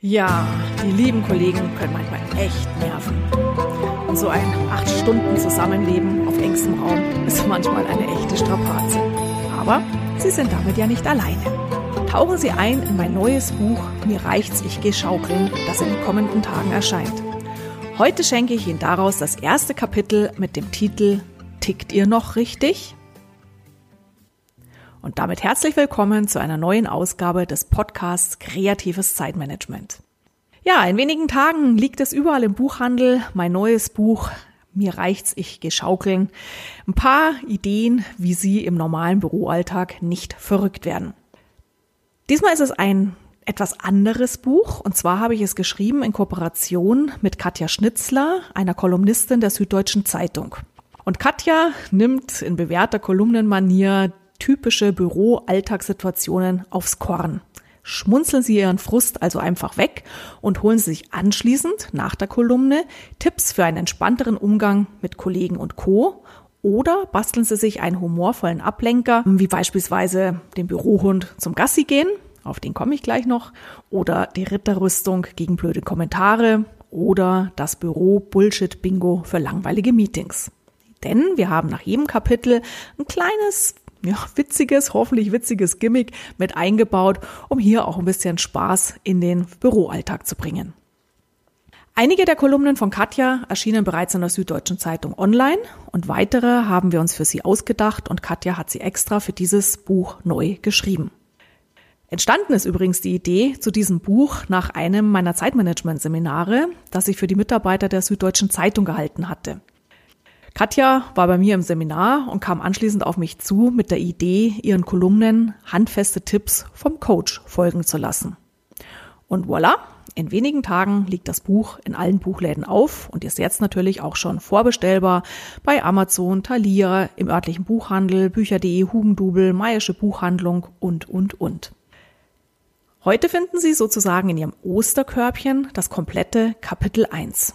Ja, die lieben Kollegen können manchmal echt nerven. Und so ein acht Stunden Zusammenleben auf engstem Raum ist manchmal eine echte Strapaze. Aber Sie sind damit ja nicht alleine. Tauchen Sie ein in mein neues Buch Mir reicht's, ich geh schaukeln, das in den kommenden Tagen erscheint. Heute schenke ich Ihnen daraus das erste Kapitel mit dem Titel Tickt ihr noch richtig? Und damit herzlich willkommen zu einer neuen Ausgabe des Podcasts Kreatives Zeitmanagement. Ja, in wenigen Tagen liegt es überall im Buchhandel, mein neues Buch mir reicht's, ich geschaukeln. Ein paar Ideen, wie Sie im normalen Büroalltag nicht verrückt werden. Diesmal ist es ein etwas anderes Buch und zwar habe ich es geschrieben in Kooperation mit Katja Schnitzler, einer Kolumnistin der Süddeutschen Zeitung. Und Katja nimmt in bewährter Kolumnenmanier typische Büro-Alltagssituationen aufs Korn. Schmunzeln Sie Ihren Frust also einfach weg und holen Sie sich anschließend nach der Kolumne Tipps für einen entspannteren Umgang mit Kollegen und Co. Oder basteln Sie sich einen humorvollen Ablenker, wie beispielsweise den Bürohund zum Gassi gehen, auf den komme ich gleich noch, oder die Ritterrüstung gegen blöde Kommentare oder das Büro Bullshit Bingo für langweilige Meetings. Denn wir haben nach jedem Kapitel ein kleines ja, witziges, hoffentlich witziges Gimmick mit eingebaut, um hier auch ein bisschen Spaß in den Büroalltag zu bringen. Einige der Kolumnen von Katja erschienen bereits in der Süddeutschen Zeitung online und weitere haben wir uns für sie ausgedacht und Katja hat sie extra für dieses Buch neu geschrieben. Entstanden ist übrigens die Idee zu diesem Buch nach einem meiner Zeitmanagement-Seminare, das ich für die Mitarbeiter der Süddeutschen Zeitung gehalten hatte. Katja war bei mir im Seminar und kam anschließend auf mich zu mit der Idee, ihren Kolumnen handfeste Tipps vom Coach folgen zu lassen. Und voilà, in wenigen Tagen liegt das Buch in allen Buchläden auf und ist jetzt natürlich auch schon vorbestellbar bei Amazon, Thalia, im örtlichen Buchhandel, Bücher.de, Hugendubel, Mayische Buchhandlung und, und, und. Heute finden Sie sozusagen in Ihrem Osterkörbchen das komplette Kapitel 1.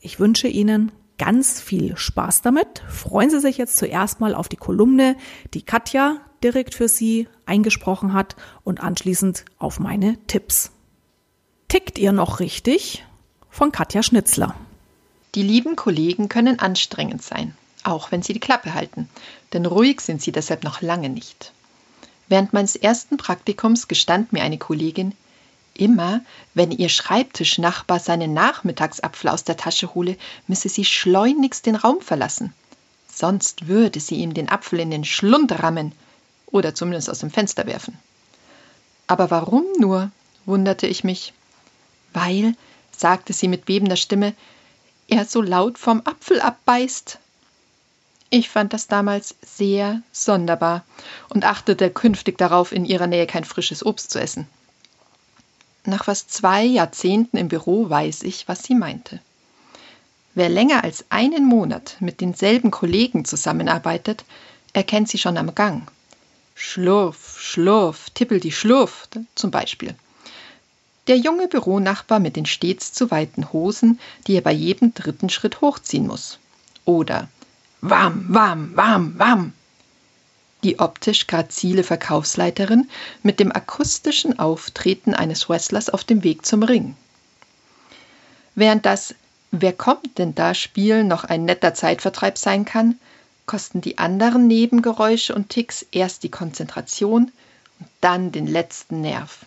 Ich wünsche Ihnen ganz viel Spaß damit. Freuen Sie sich jetzt zuerst mal auf die Kolumne, die Katja direkt für Sie eingesprochen hat und anschließend auf meine Tipps. Tickt ihr noch richtig? Von Katja Schnitzler. Die lieben Kollegen können anstrengend sein, auch wenn sie die Klappe halten, denn ruhig sind sie deshalb noch lange nicht. Während meines ersten Praktikums gestand mir eine Kollegin, Immer, wenn ihr Schreibtischnachbar seinen Nachmittagsapfel aus der Tasche hole, müsse sie schleunigst den Raum verlassen. Sonst würde sie ihm den Apfel in den Schlund rammen oder zumindest aus dem Fenster werfen. Aber warum nur? wunderte ich mich. Weil, sagte sie mit bebender Stimme, er so laut vom Apfel abbeißt. Ich fand das damals sehr sonderbar und achtete künftig darauf, in ihrer Nähe kein frisches Obst zu essen. Nach fast zwei Jahrzehnten im Büro weiß ich, was sie meinte. Wer länger als einen Monat mit denselben Kollegen zusammenarbeitet, erkennt sie schon am Gang. Schlurf, Schlurf, tippel die Schlurf zum Beispiel. Der junge Büronachbar mit den stets zu weiten Hosen, die er bei jedem dritten Schritt hochziehen muss. Oder Wam, Wam, Wam, Wam die optisch grazile Verkaufsleiterin mit dem akustischen Auftreten eines Wrestlers auf dem Weg zum Ring. Während das Wer kommt denn da Spiel noch ein netter Zeitvertreib sein kann, kosten die anderen Nebengeräusche und Ticks erst die Konzentration und dann den letzten Nerv.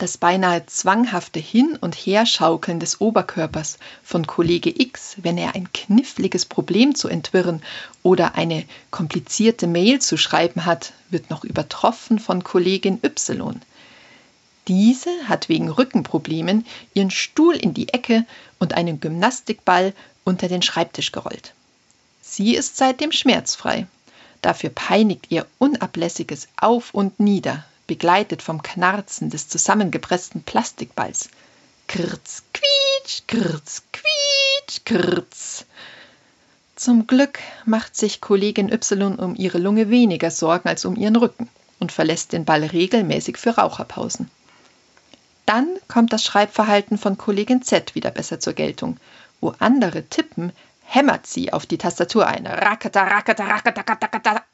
Das beinahe zwanghafte Hin- und Herschaukeln des Oberkörpers von Kollege X, wenn er ein kniffliges Problem zu entwirren oder eine komplizierte Mail zu schreiben hat, wird noch übertroffen von Kollegin Y. Diese hat wegen Rückenproblemen ihren Stuhl in die Ecke und einen Gymnastikball unter den Schreibtisch gerollt. Sie ist seitdem schmerzfrei. Dafür peinigt ihr unablässiges Auf und Nieder begleitet vom Knarzen des zusammengepressten Plastikballs. Krrz, quietsch, krrz, quietsch, krrz. Zum Glück macht sich Kollegin Y um ihre Lunge weniger Sorgen als um ihren Rücken und verlässt den Ball regelmäßig für Raucherpausen. Dann kommt das Schreibverhalten von Kollegin Z wieder besser zur Geltung. Wo andere tippen, hämmert sie auf die Tastatur ein. Rakata, rakata, rakata, rakata,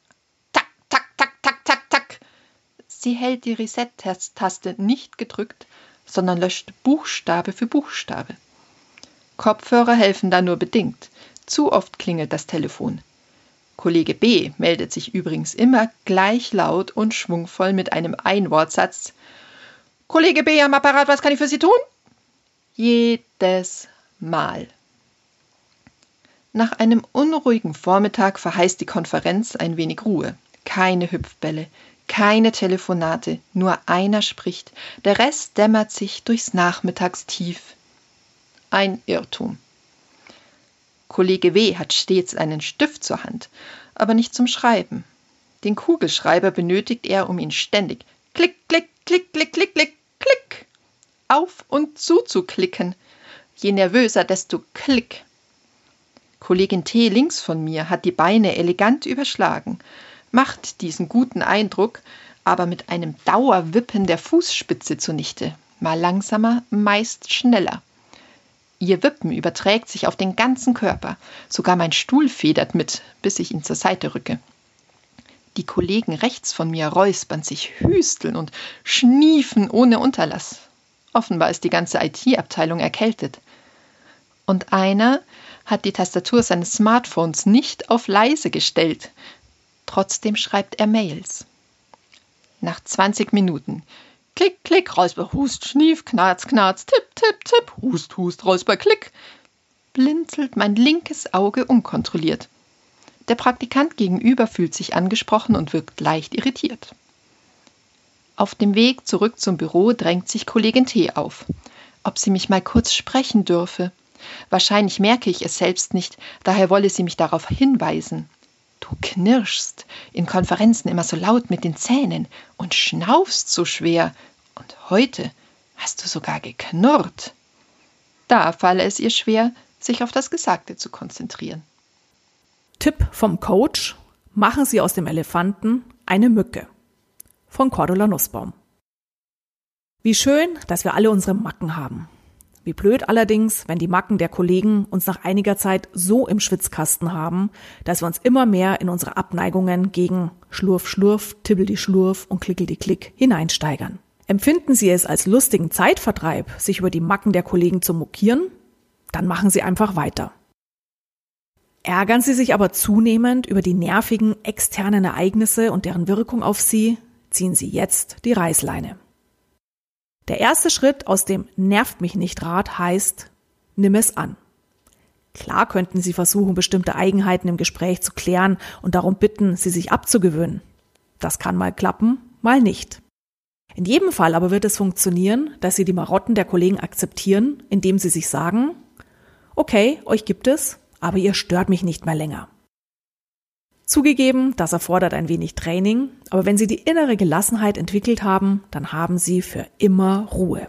Sie hält die Reset-Taste nicht gedrückt, sondern löscht Buchstabe für Buchstabe. Kopfhörer helfen da nur bedingt. Zu oft klingelt das Telefon. Kollege B meldet sich übrigens immer gleich laut und schwungvoll mit einem Einwortsatz. Kollege B am Apparat, was kann ich für Sie tun? Jedes Mal. Nach einem unruhigen Vormittag verheißt die Konferenz ein wenig Ruhe. Keine Hüpfbälle, keine Telefonate, nur einer spricht, der Rest dämmert sich durchs Nachmittagstief. Ein Irrtum. Kollege W. hat stets einen Stift zur Hand, aber nicht zum Schreiben. Den Kugelschreiber benötigt er, um ihn ständig klick, klick, klick, klick, klick, klick, klick auf und zu zu klicken. Je nervöser, desto klick. Kollegin T. links von mir hat die Beine elegant überschlagen, macht diesen guten Eindruck, aber mit einem Dauerwippen der Fußspitze zunichte, mal langsamer, meist schneller. Ihr Wippen überträgt sich auf den ganzen Körper, sogar mein Stuhl federt mit, bis ich ihn zur Seite rücke. Die Kollegen rechts von mir räuspern sich, hüsteln und schniefen ohne Unterlass. Offenbar ist die ganze IT-Abteilung erkältet. Und einer hat die Tastatur seines Smartphones nicht auf leise gestellt. Trotzdem schreibt er Mails. Nach 20 Minuten Klick, klick, Räusper, Hust, Schnief, Knarz, Knarz, Tipp, Tipp, Tipp, Hust, Hust, Räusper, Klick. Blinzelt mein linkes Auge unkontrolliert. Der Praktikant gegenüber fühlt sich angesprochen und wirkt leicht irritiert. Auf dem Weg zurück zum Büro drängt sich Kollegin T auf. Ob sie mich mal kurz sprechen dürfe. Wahrscheinlich merke ich es selbst nicht, daher wolle sie mich darauf hinweisen. Du knirschst in Konferenzen immer so laut mit den Zähnen und schnaufst so schwer, und heute hast du sogar geknurrt. Da falle es ihr schwer, sich auf das Gesagte zu konzentrieren. Tipp vom Coach: Machen Sie aus dem Elefanten eine Mücke. Von Cordula Nussbaum. Wie schön, dass wir alle unsere Macken haben. Wie blöd allerdings, wenn die Macken der Kollegen uns nach einiger Zeit so im Schwitzkasten haben, dass wir uns immer mehr in unsere Abneigungen gegen Schlurf, Schlurf, Tibbel die Schlurf und Klickel die Klick hineinsteigern. Empfinden Sie es als lustigen Zeitvertreib, sich über die Macken der Kollegen zu mokieren? Dann machen Sie einfach weiter. Ärgern Sie sich aber zunehmend über die nervigen externen Ereignisse und deren Wirkung auf Sie, ziehen Sie jetzt die Reißleine. Der erste Schritt aus dem Nervt mich nicht Rat heißt, nimm es an. Klar könnten Sie versuchen, bestimmte Eigenheiten im Gespräch zu klären und darum bitten, sie sich abzugewöhnen. Das kann mal klappen, mal nicht. In jedem Fall aber wird es funktionieren, dass Sie die Marotten der Kollegen akzeptieren, indem Sie sich sagen, okay, euch gibt es, aber ihr stört mich nicht mehr länger. Zugegeben, das erfordert ein wenig Training, aber wenn Sie die innere Gelassenheit entwickelt haben, dann haben Sie für immer Ruhe.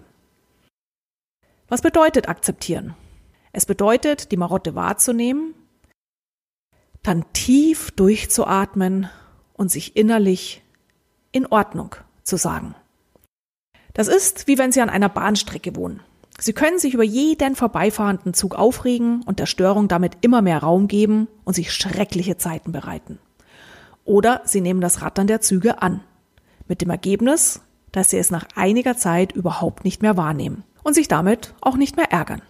Was bedeutet akzeptieren? Es bedeutet, die Marotte wahrzunehmen, dann tief durchzuatmen und sich innerlich in Ordnung zu sagen. Das ist, wie wenn Sie an einer Bahnstrecke wohnen. Sie können sich über jeden vorbeifahrenden Zug aufregen und der Störung damit immer mehr Raum geben und sich schreckliche Zeiten bereiten. Oder Sie nehmen das Rattern der Züge an. Mit dem Ergebnis, dass Sie es nach einiger Zeit überhaupt nicht mehr wahrnehmen und sich damit auch nicht mehr ärgern.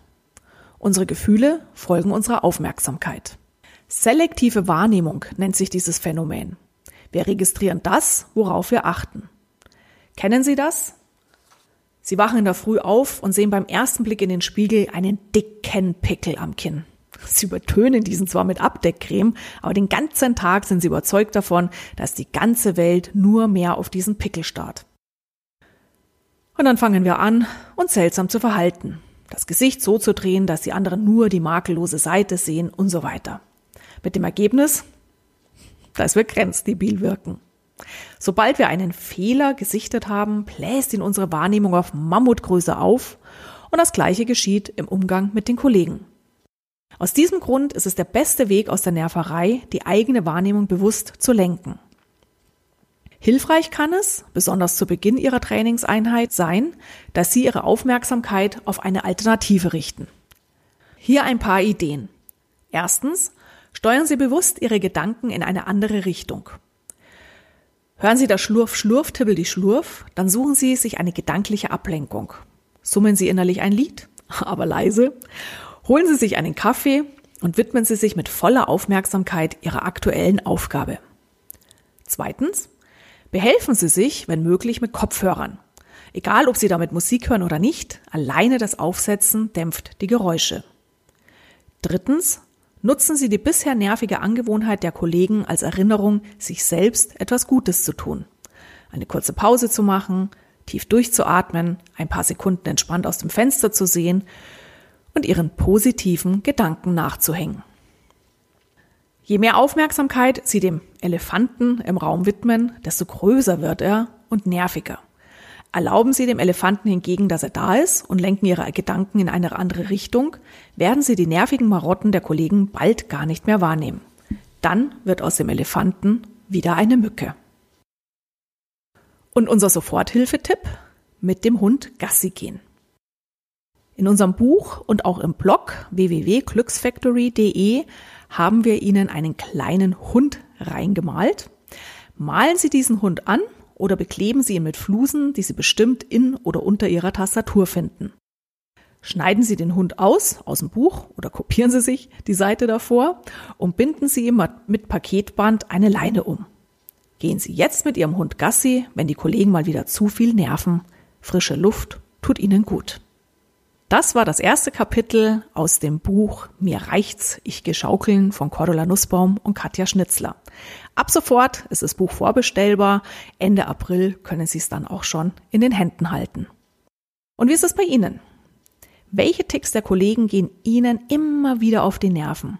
Unsere Gefühle folgen unserer Aufmerksamkeit. Selektive Wahrnehmung nennt sich dieses Phänomen. Wir registrieren das, worauf wir achten. Kennen Sie das? Sie wachen in der Früh auf und sehen beim ersten Blick in den Spiegel einen dicken Pickel am Kinn. Sie übertönen diesen zwar mit Abdeckcreme, aber den ganzen Tag sind sie überzeugt davon, dass die ganze Welt nur mehr auf diesen Pickel starrt. Und dann fangen wir an, uns seltsam zu verhalten. Das Gesicht so zu drehen, dass die anderen nur die makellose Seite sehen und so weiter. Mit dem Ergebnis, dass wir grenzdebil wirken. Sobald wir einen Fehler gesichtet haben, bläst ihn unsere Wahrnehmung auf Mammutgröße auf und das gleiche geschieht im Umgang mit den Kollegen. Aus diesem Grund ist es der beste Weg aus der Nerverei, die eigene Wahrnehmung bewusst zu lenken. Hilfreich kann es, besonders zu Beginn Ihrer Trainingseinheit, sein, dass Sie Ihre Aufmerksamkeit auf eine Alternative richten. Hier ein paar Ideen. Erstens, steuern Sie bewusst Ihre Gedanken in eine andere Richtung. Hören Sie das Schlurf, Schlurf, Tibbel die Schlurf, dann suchen Sie sich eine gedankliche Ablenkung. Summen Sie innerlich ein Lied, aber leise. Holen Sie sich einen Kaffee und widmen Sie sich mit voller Aufmerksamkeit Ihrer aktuellen Aufgabe. Zweitens, behelfen Sie sich, wenn möglich, mit Kopfhörern. Egal, ob Sie damit Musik hören oder nicht, alleine das Aufsetzen dämpft die Geräusche. Drittens, nutzen Sie die bisher nervige Angewohnheit der Kollegen als Erinnerung, sich selbst etwas Gutes zu tun. Eine kurze Pause zu machen, tief durchzuatmen, ein paar Sekunden entspannt aus dem Fenster zu sehen und Ihren positiven Gedanken nachzuhängen. Je mehr Aufmerksamkeit Sie dem Elefanten im Raum widmen, desto größer wird er und nerviger. Erlauben Sie dem Elefanten hingegen, dass er da ist und lenken Ihre Gedanken in eine andere Richtung, werden Sie die nervigen Marotten der Kollegen bald gar nicht mehr wahrnehmen. Dann wird aus dem Elefanten wieder eine Mücke. Und unser Soforthilfetipp? Mit dem Hund Gassi gehen. In unserem Buch und auch im Blog www.glücksfactory.de haben wir Ihnen einen kleinen Hund reingemalt. Malen Sie diesen Hund an oder bekleben Sie ihn mit Flusen, die Sie bestimmt in oder unter Ihrer Tastatur finden. Schneiden Sie den Hund aus, aus dem Buch oder kopieren Sie sich die Seite davor und binden Sie ihm mit Paketband eine Leine um. Gehen Sie jetzt mit Ihrem Hund Gassi, wenn die Kollegen mal wieder zu viel nerven. Frische Luft tut Ihnen gut. Das war das erste Kapitel aus dem Buch Mir reicht's, ich geschaukeln von Cordula Nussbaum und Katja Schnitzler. Ab sofort ist das Buch vorbestellbar. Ende April können Sie es dann auch schon in den Händen halten. Und wie ist es bei Ihnen? Welche Ticks der Kollegen gehen Ihnen immer wieder auf die Nerven?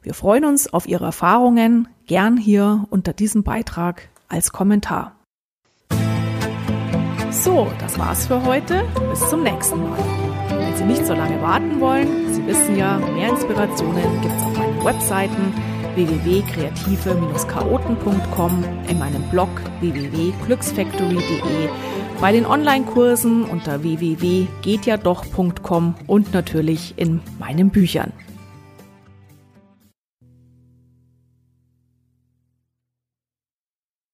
Wir freuen uns auf Ihre Erfahrungen, gern hier unter diesem Beitrag als Kommentar. So, das war's für heute. Bis zum nächsten Mal. Wenn Sie nicht so lange warten wollen, Sie wissen ja, mehr Inspirationen gibt's auf meinen Webseiten www.kreative-chaoten.com, in meinem Blog www.glücksfactory.de, bei den Online-Kursen unter www.gehtjadoch.com und natürlich in meinen Büchern.